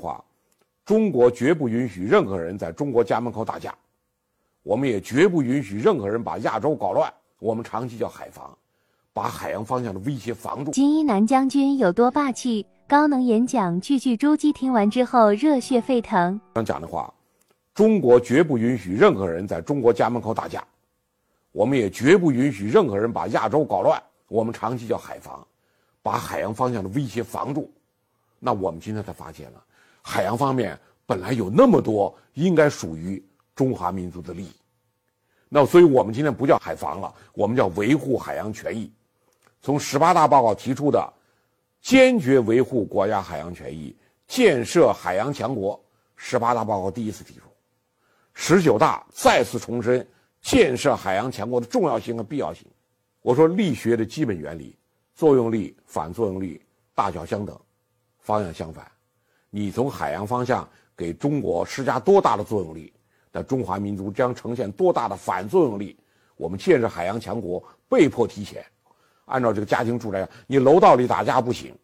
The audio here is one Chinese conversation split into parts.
话，中国绝不允许任何人在中国家门口打架，我们也绝不允许任何人把亚洲搞乱。我们长期叫海防，把海洋方向的威胁防住。金一南将军有多霸气？高能演讲，句句珠玑。听完之后热血沸腾。刚讲的话，中国绝不允许任何人在中国家门口打架，我们也绝不允许任何人把亚洲搞乱。我们长期叫海防，把海洋方向的威胁防住。那我们今天才发现了，海洋方面本来有那么多应该属于中华民族的利益。那所以我们今天不叫海防了，我们叫维护海洋权益。从十八大报告提出的坚决维护国家海洋权益、建设海洋强国，十八大报告第一次提出；十九大再次重申建设海洋强国的重要性和必要性。我说力学的基本原理：作用力、反作用力大小相等，方向相反。你从海洋方向给中国施加多大的作用力？那中华民族将呈现多大的反作用力？我们建设海洋强国被迫提前。按照这个家庭住宅，你楼道里打架不行，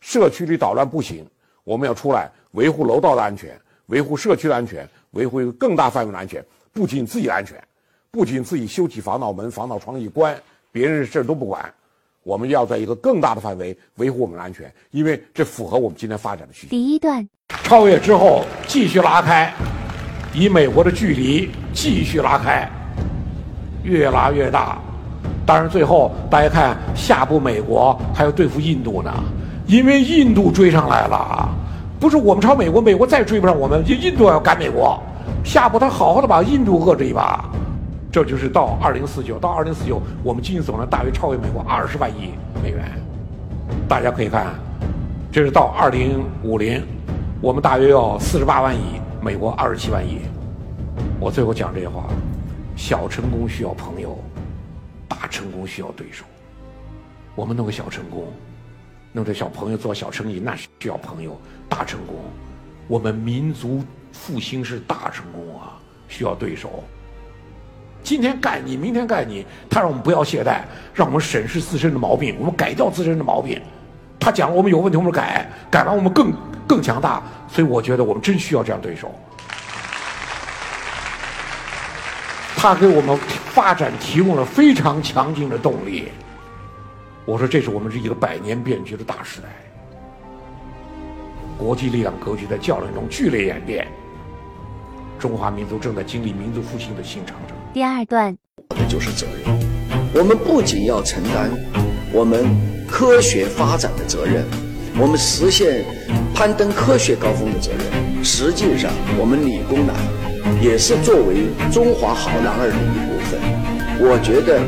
社区里捣乱不行，我们要出来维护楼道的安全，维护社区的安全，维护一个更大范围的安全。不仅自己安全，不仅自己修起防盗门、防盗窗一关，别人的事都不管。我们要在一个更大的范围维护我们的安全，因为这符合我们今天发展的需求。第一段，超越之后继续拉开。以美国的距离继续拉开，越拉越大。当然，最后大家看，下步美国还要对付印度呢，因为印度追上来了，不是我们超美国，美国再追不上我们，印度要赶美国。下步他好好的把印度遏制一把，这就是到二零四九，到二零四九，我们经济总量大约超越美国二十万亿美元。大家可以看，这是到二零五零，我们大约要四十八万亿。美国二十七万亿，我最后讲这些话：小成功需要朋友，大成功需要对手。我们弄个小成功，弄这小朋友做小生意，那是需要朋友；大成功，我们民族复兴是大成功啊，需要对手。今天干你，明天干你，他让我们不要懈怠，让我们审视自身的毛病，我们改掉自身的毛病。他讲我们有问题，我们改，改完我们更更强大。所以我觉得我们真需要这样对手。他给我们发展提供了非常强劲的动力。我说这是我们是一个百年变局的大时代，国际力量格局在较量中剧烈演变，中华民族正在经历民族复兴的新长征。第二段，这就是责任。我们不仅要承担我们科学发展的责任，我们实现。攀登科学高峰的责任，实际上我们理工男也是作为中华好男儿的一部分。我觉得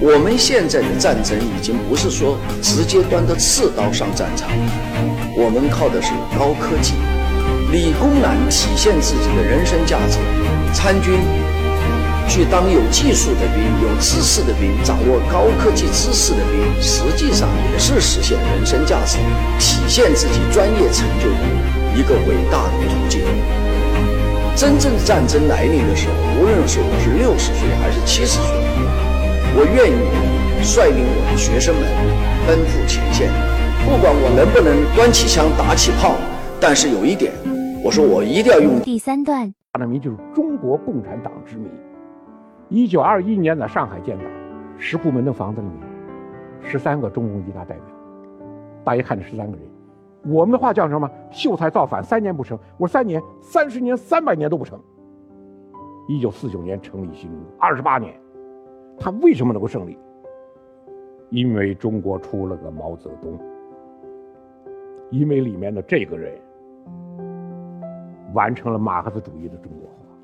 我们现在的战争已经不是说直接端着刺刀上战场，我们靠的是高科技。理工男体现自己的人生价值，参军。去当有技术的兵、有知识的兵、掌握高科技知识的兵，实际上也是实现人生价值、体现自己专业成就的一个伟大的途径。真正战争来临的时候，无论是我是六十岁还是七十岁，我愿意率领我的学生们奔赴前线，不管我能不能端起枪打起炮，但是有一点，我说我一定要用第三段，他的名就是中国共产党之名。一九二一年在上海建的，石库门的房子里面，十三个中共一大代表，大家看这十三个人，我们的话叫什么？秀才造反三年不成，我三年、三十年、三百年都不成。一九四九年成立新中国，二十八年，他为什么能够胜利？因为中国出了个毛泽东，因为里面的这个人完成了马克思主义的中国化，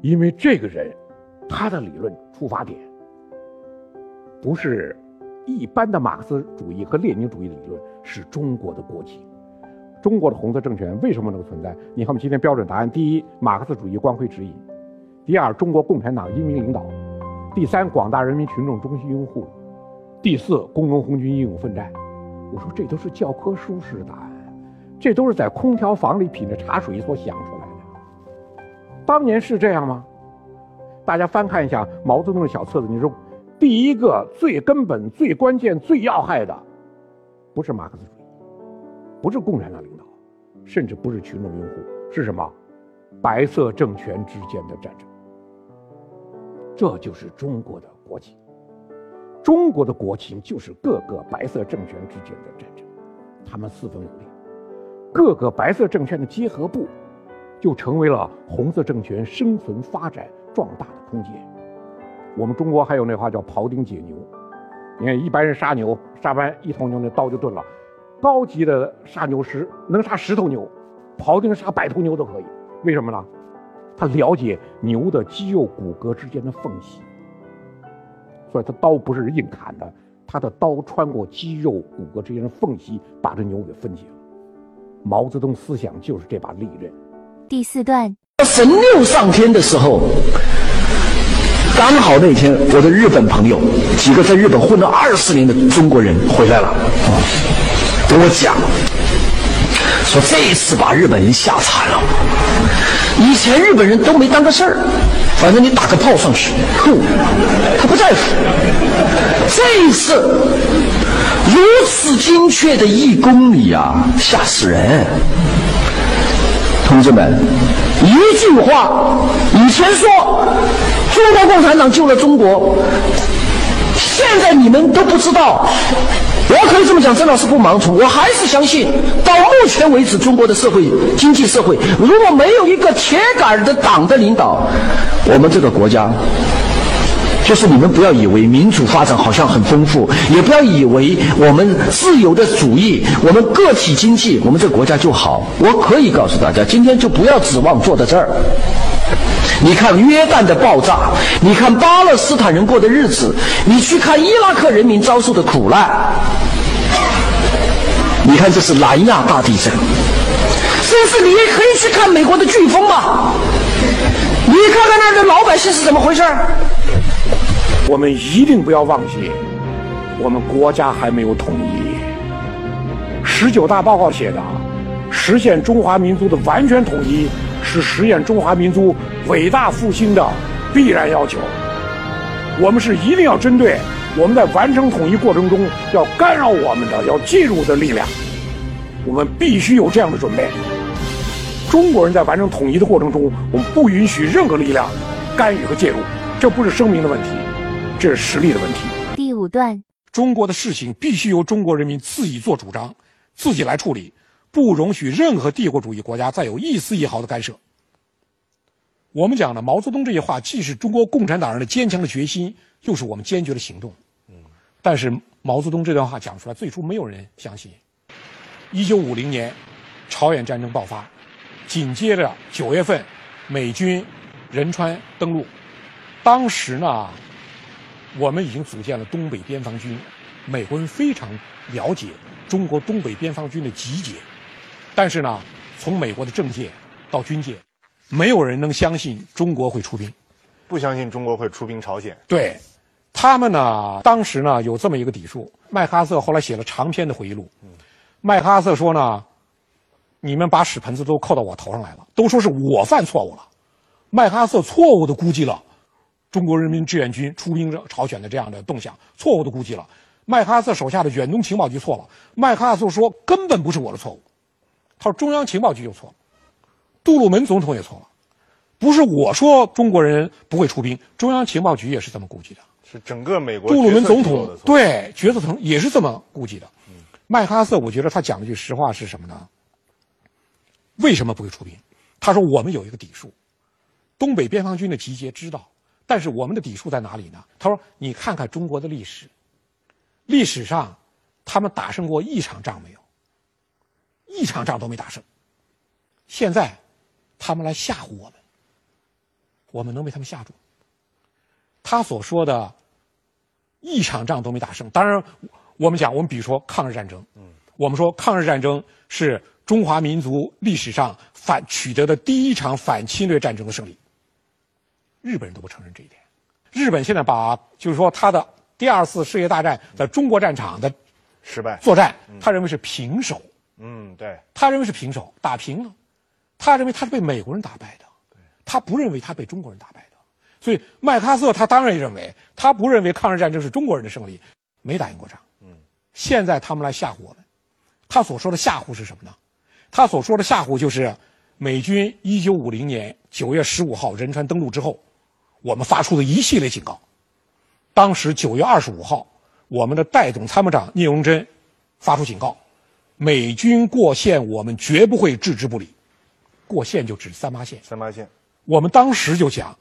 因为这个人。他的理论出发点不是一般的马克思主义和列宁主义的理论，是中国的国情。中国的红色政权为什么能够存在？你看，我们今天标准答案：第一，马克思主义光辉指引；第二，中国共产党英明领导；第三，广大人民群众衷心拥护；第四，工农红军英勇奋战。我说这都是教科书式的答案，这都是在空调房里品着茶水所想出来的。当年是这样吗？大家翻看一下毛泽东的小册子，你说，第一个最根本、最关键、最要害的，不是马克思主义，不是共产党领导，甚至不是群众拥护，是什么？白色政权之间的战争。这就是中国的国情。中国的国情就是各个白色政权之间的战争，他们四分五裂，各个白色政权的结合部，就成为了红色政权生存、发展、壮大的空间。我们中国还有那话叫庖丁解牛，你看一般人杀牛，杀完一头牛那刀就钝了，高级的杀牛师能杀十头牛，庖丁杀百头牛都可以，为什么呢？他了解牛的肌肉骨骼之间的缝隙。所以，他刀不是硬砍的，他的刀穿过肌肉骨骼之间的缝隙，把这牛给分解了。毛泽东思想就是这把利刃。第四段，神六上天的时候，刚好那天我的日本朋友几个在日本混了二十年的中国人回来了，跟我讲，说这一次把日本人吓惨了。以前日本人都没当个事儿，反正你打个炮上去，酷，他不在乎。这一次如此精确的一公里啊，吓死人！同志们，一句话，以前说中国共产党救了中国，现在你们都不知道。我可以这么讲，郑老师不盲从，我还是相信，到目前为止，中国的社会经济社会，如果没有一个铁杆的党的领导，我们这个国家，就是你们不要以为民主发展好像很丰富，也不要以为我们自由的主义，我们个体经济，我们这个国家就好。我可以告诉大家，今天就不要指望坐在这儿。你看约旦的爆炸，你看巴勒斯坦人过的日子，你去看伊拉克人民遭受的苦难，你看这是南亚大地震，甚至你也可以去看美国的飓风吧，你看看那儿的老百姓是怎么回事儿我们一定不要忘记，我们国家还没有统一。十九大报告写的，实现中华民族的完全统一。是实现中华民族伟大复兴的必然要求。我们是一定要针对我们在完成统一过程中要干扰我们的、要介入的力量，我们必须有这样的准备。中国人在完成统一的过程中，我们不允许任何力量干预和介入。这不是声明的问题，这是实力的问题。第五段，中国的事情必须由中国人民自己做主张，自己来处理。不容许任何帝国主义国家再有一丝一毫的干涉。我们讲的毛泽东这些话，既是中国共产党人的坚强的决心，又是我们坚决的行动。嗯，但是毛泽东这段话讲出来，最初没有人相信。一九五零年，朝鲜战争爆发，紧接着九月份，美军仁川登陆。当时呢，我们已经组建了东北边防军，美国人非常了解中国东北边防军的集结。但是呢，从美国的政界到军界，没有人能相信中国会出兵，不相信中国会出兵朝鲜。对，他们呢，当时呢有这么一个底数。麦克阿瑟后来写了长篇的回忆录。麦克阿瑟说呢，你们把屎盆子都扣到我头上来了，都说是我犯错误了。麦克阿瑟错误的估计了中国人民志愿军出兵朝鲜的这样的动向，错误的估计了。麦克阿瑟手下的远东情报局错了。麦克阿瑟说根本不是我的错误。他说：“中央情报局就错了，杜鲁门总统也错了，不是我说中国人不会出兵，中央情报局也是这么估计的。是整个美国杜鲁门总统对决策层也是这么估计的。麦克阿瑟，我觉得他讲了句实话是什么呢？为什么不会出兵？他说我们有一个底数，东北边防军的集结知道，但是我们的底数在哪里呢？他说你看看中国的历史，历史上他们打胜过一场仗没有？”一场仗都没打胜，现在他们来吓唬我们，我们能被他们吓住？他所说的一场仗都没打胜，当然我们讲，我们比如说抗日战争，嗯，我们说抗日战争是中华民族历史上反取得的第一场反侵略战争的胜利，日本人都不承认这一点。日本现在把就是说他的第二次世界大战在中国战场的失败。作战，他认为是平手。嗯，对，他认为是平手，打平了，他认为他是被美国人打败的，他不认为他被中国人打败的，所以麦克阿瑟他当然认为，他不认为抗日战争是中国人的胜利，没打赢过仗。嗯，现在他们来吓唬我们，他所说的吓唬是什么呢？他所说的吓唬就是美军一九五零年九月十五号仁川登陆之后，我们发出的一系列警告。当时九月二十五号，我们的代总参谋长聂荣臻发出警告：美军过线，我们绝不会置之不理。过线就指三八线。三八线，我们当时就讲，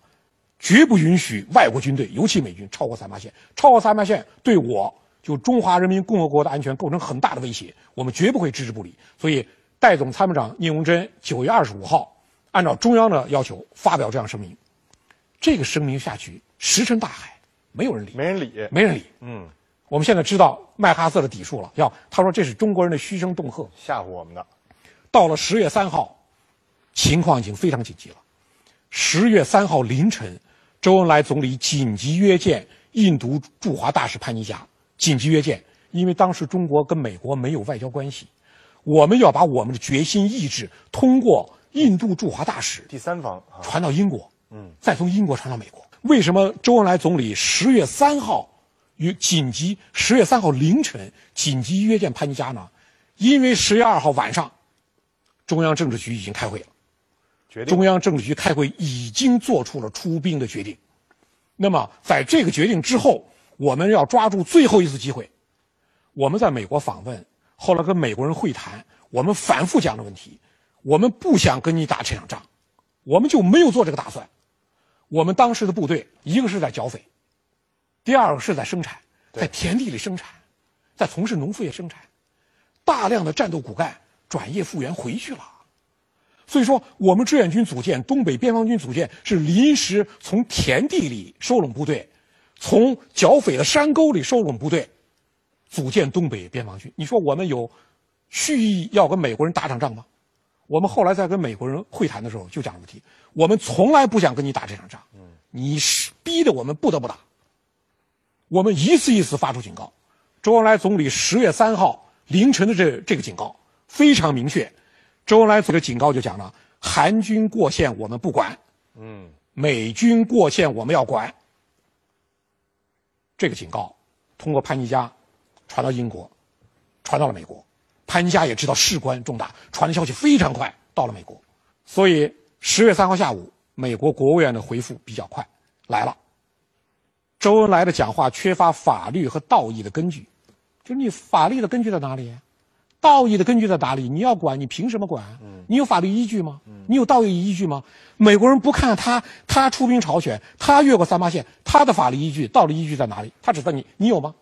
绝不允许外国军队，尤其美军超过三八线。超过三八线，对我就中华人民共和国的安全构成很大的威胁，我们绝不会置之不理。所以，代总参谋长聂荣臻九月二十五号，按照中央的要求发表这样声明。这个声明下去，石沉大海，没有人理，没人理。没人理。嗯，我们现在知道麦克阿瑟的底数了，要他说这是中国人的嘘声恫吓。吓唬我们的。到了十月三号，情况已经非常紧急了。十月三号凌晨，周恩来总理紧急约见印度驻华大使潘尼加，紧急约见，因为当时中国跟美国没有外交关系，我们要把我们的决心意志通过印度驻华大使第三方啊，传到英国，嗯，再从英国传到美国。为什么周恩来总理十月三号与紧急十月三号凌晨紧急约见潘尼加呢？因为十月二号晚上，中央政治局已经开会了。决定中央政治局开会已经做出了出兵的决定。那么，在这个决定之后，我们要抓住最后一次机会。我们在美国访问，后来跟美国人会谈，我们反复讲的问题，我们不想跟你打这场仗，我们就没有做这个打算。我们当时的部队，一个是在剿匪，第二个是在生产，在田地里生产，在从事农副业生产，大量的战斗骨干转业复员回去了。所以说，我们志愿军组建、东北边防军组建是临时从田地里收拢部队，从剿匪的山沟里收拢部队，组建东北边防军。你说我们有蓄意要跟美国人打场仗吗？我们后来在跟美国人会谈的时候就讲问题，我们从来不想跟你打这场仗，你是逼得我们不得不打。我们一次一次发出警告，周恩来总理十月三号凌晨的这这个警告非常明确。周恩来总理的警告就讲了：韩军过线我们不管，嗯，美军过线我们要管。这个警告通过潘尼加传到英国，传到了美国。潘尼加也知道事关重大，传的消息非常快，到了美国。所以十月三号下午，美国国务院的回复比较快，来了。周恩来的讲话缺乏法律和道义的根据，就是你法律的根据在哪里？道义的根据在哪里？你要管，你凭什么管？你有法律依据吗？你有道义依据吗？美国人不看他，他出兵朝鲜，他越过三八线，他的法律依据、道理依据在哪里？他指责你，你有吗？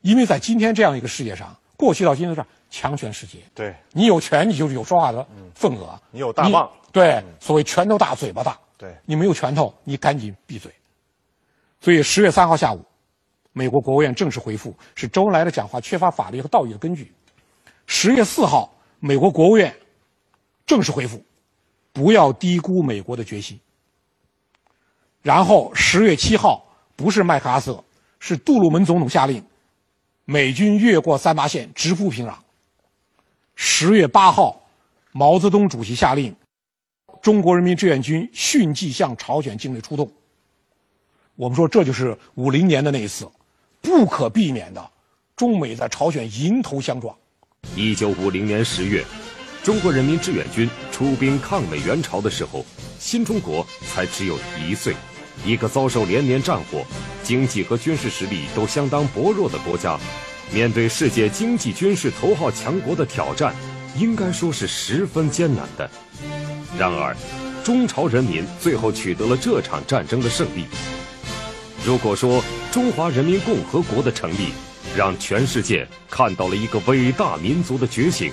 因为在今天这样一个世界上，过去到今天是强权世界，对，你有权，你就是有说话的份额。你有大棒对，所谓拳头大，嘴巴大。对你没有拳头，你赶紧闭嘴。所以十月三号下午，美国国务院正式回复是周恩来的讲话缺乏法律和道义的根据。十月四号，美国国务院正式回复，不要低估美国的决心。然后十月七号，不是麦克阿瑟，是杜鲁门总统下令，美军越过三八线，直扑平壤。十月八号，毛泽东主席下令，中国人民志愿军迅即向朝鲜境内出动。我们说，这就是五零年的那一次，不可避免的，中美在朝鲜迎头相撞。一九五零年十月，中国人民志愿军出兵抗美援朝的时候，新中国才只有一岁，一个遭受连年战火、经济和军事实力都相当薄弱的国家，面对世界经济军事头号强国的挑战，应该说是十分艰难的。然而，中朝人民最后取得了这场战争的胜利。如果说中华人民共和国的成立，让全世界看到了一个伟大民族的觉醒，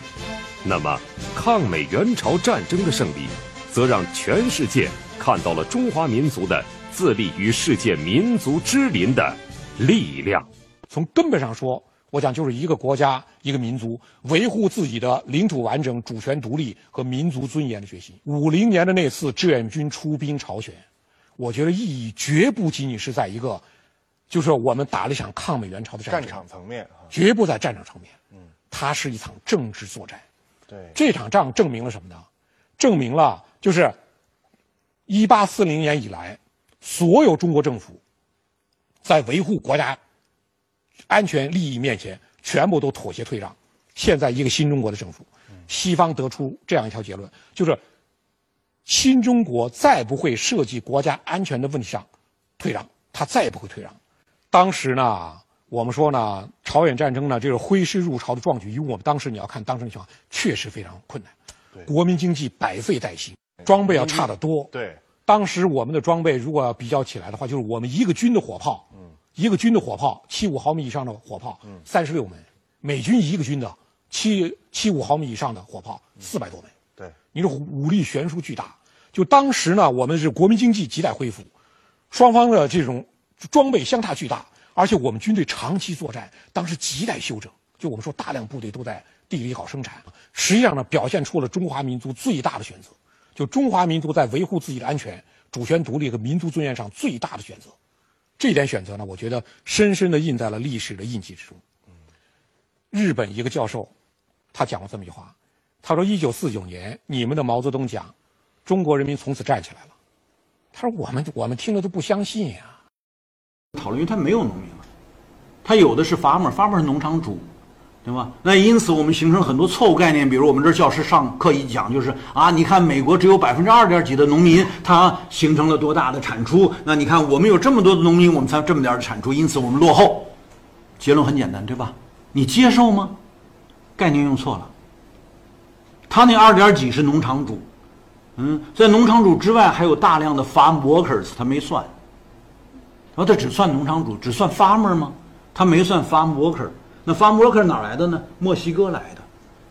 那么抗美援朝战争的胜利，则让全世界看到了中华民族的自立于世界民族之林的力量。从根本上说，我讲就是一个国家、一个民族维护自己的领土完整、主权独立和民族尊严的决心。五零年的那次志愿军出兵朝鲜，我觉得意义绝不仅仅是在一个，就是我们打了一场抗美援朝的战战，场层面啊，绝不在战场层面。嗯，它是一场政治作战。对，这场仗证明了什么呢？证明了就是一八四零年以来，所有中国政府在维护国家安全利益面前，全部都妥协退让，现在一个新中国的政府，西方得出这样一条结论，就是新中国再不会涉及国家安全的问题上退让，他再也不会退让。当时呢，我们说呢，朝鲜战争呢，这个挥师入朝的壮举，以我们当时你要看当时的情况，确实非常困难，国民经济百废待兴，装备要差得多。对，当时我们的装备如果要比较起来的话，就是我们一个军的火炮，嗯，一个军的火炮，七五毫米以上的火炮，嗯，三十六门；美军一个军的七七五毫米以上的火炮，四百多门。对，你说武力悬殊巨大。就当时呢，我们是国民经济亟待恢复，双方的这种装备相差巨大，而且我们军队长期作战，当时亟待休整。就我们说，大量部队都在地里搞生产，实际上呢，表现出了中华民族最大的选择。就中华民族在维护自己的安全、主权独立和民族尊严上最大的选择，这点选择呢，我觉得深深地印在了历史的印记之中。日本一个教授，他讲过这么一句话，他说：“一九四九年，你们的毛泽东讲。”中国人民从此站起来了。他说：“我们我们听了都不相信呀。”讨论，因为他没有农民了，他有的是发末，发末是农场主，对吧？那因此我们形成很多错误概念，比如我们这教师上课一讲就是啊，你看美国只有百分之二点几的农民，他形成了多大的产出？那你看我们有这么多的农民，我们才这么点的产出，因此我们落后。结论很简单，对吧？你接受吗？概念用错了。他那二点几是农场主。嗯，在农场主之外还有大量的 farm workers，他没算。然后他只算农场主，只算 farmer 吗？他没算 farm worker。那 farm worker 哪来的呢？墨西哥来的。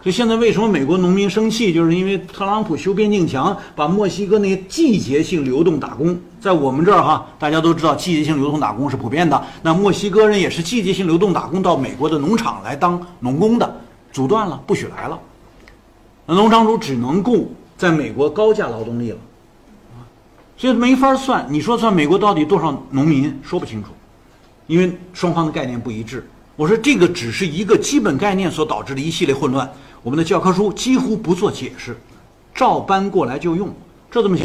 所以现在为什么美国农民生气？就是因为特朗普修边境墙，把墨西哥那些季节性流动打工，在我们这儿哈，大家都知道季节性流动打工是普遍的。那墨西哥人也是季节性流动打工到美国的农场来当农工的，阻断了，不许来了。那农场主只能雇。在美国高价劳动力了，所以没法算。你说算美国到底多少农民，说不清楚，因为双方的概念不一致。我说这个只是一个基本概念所导致的一系列混乱。我们的教科书几乎不做解释，照搬过来就用，这怎么行？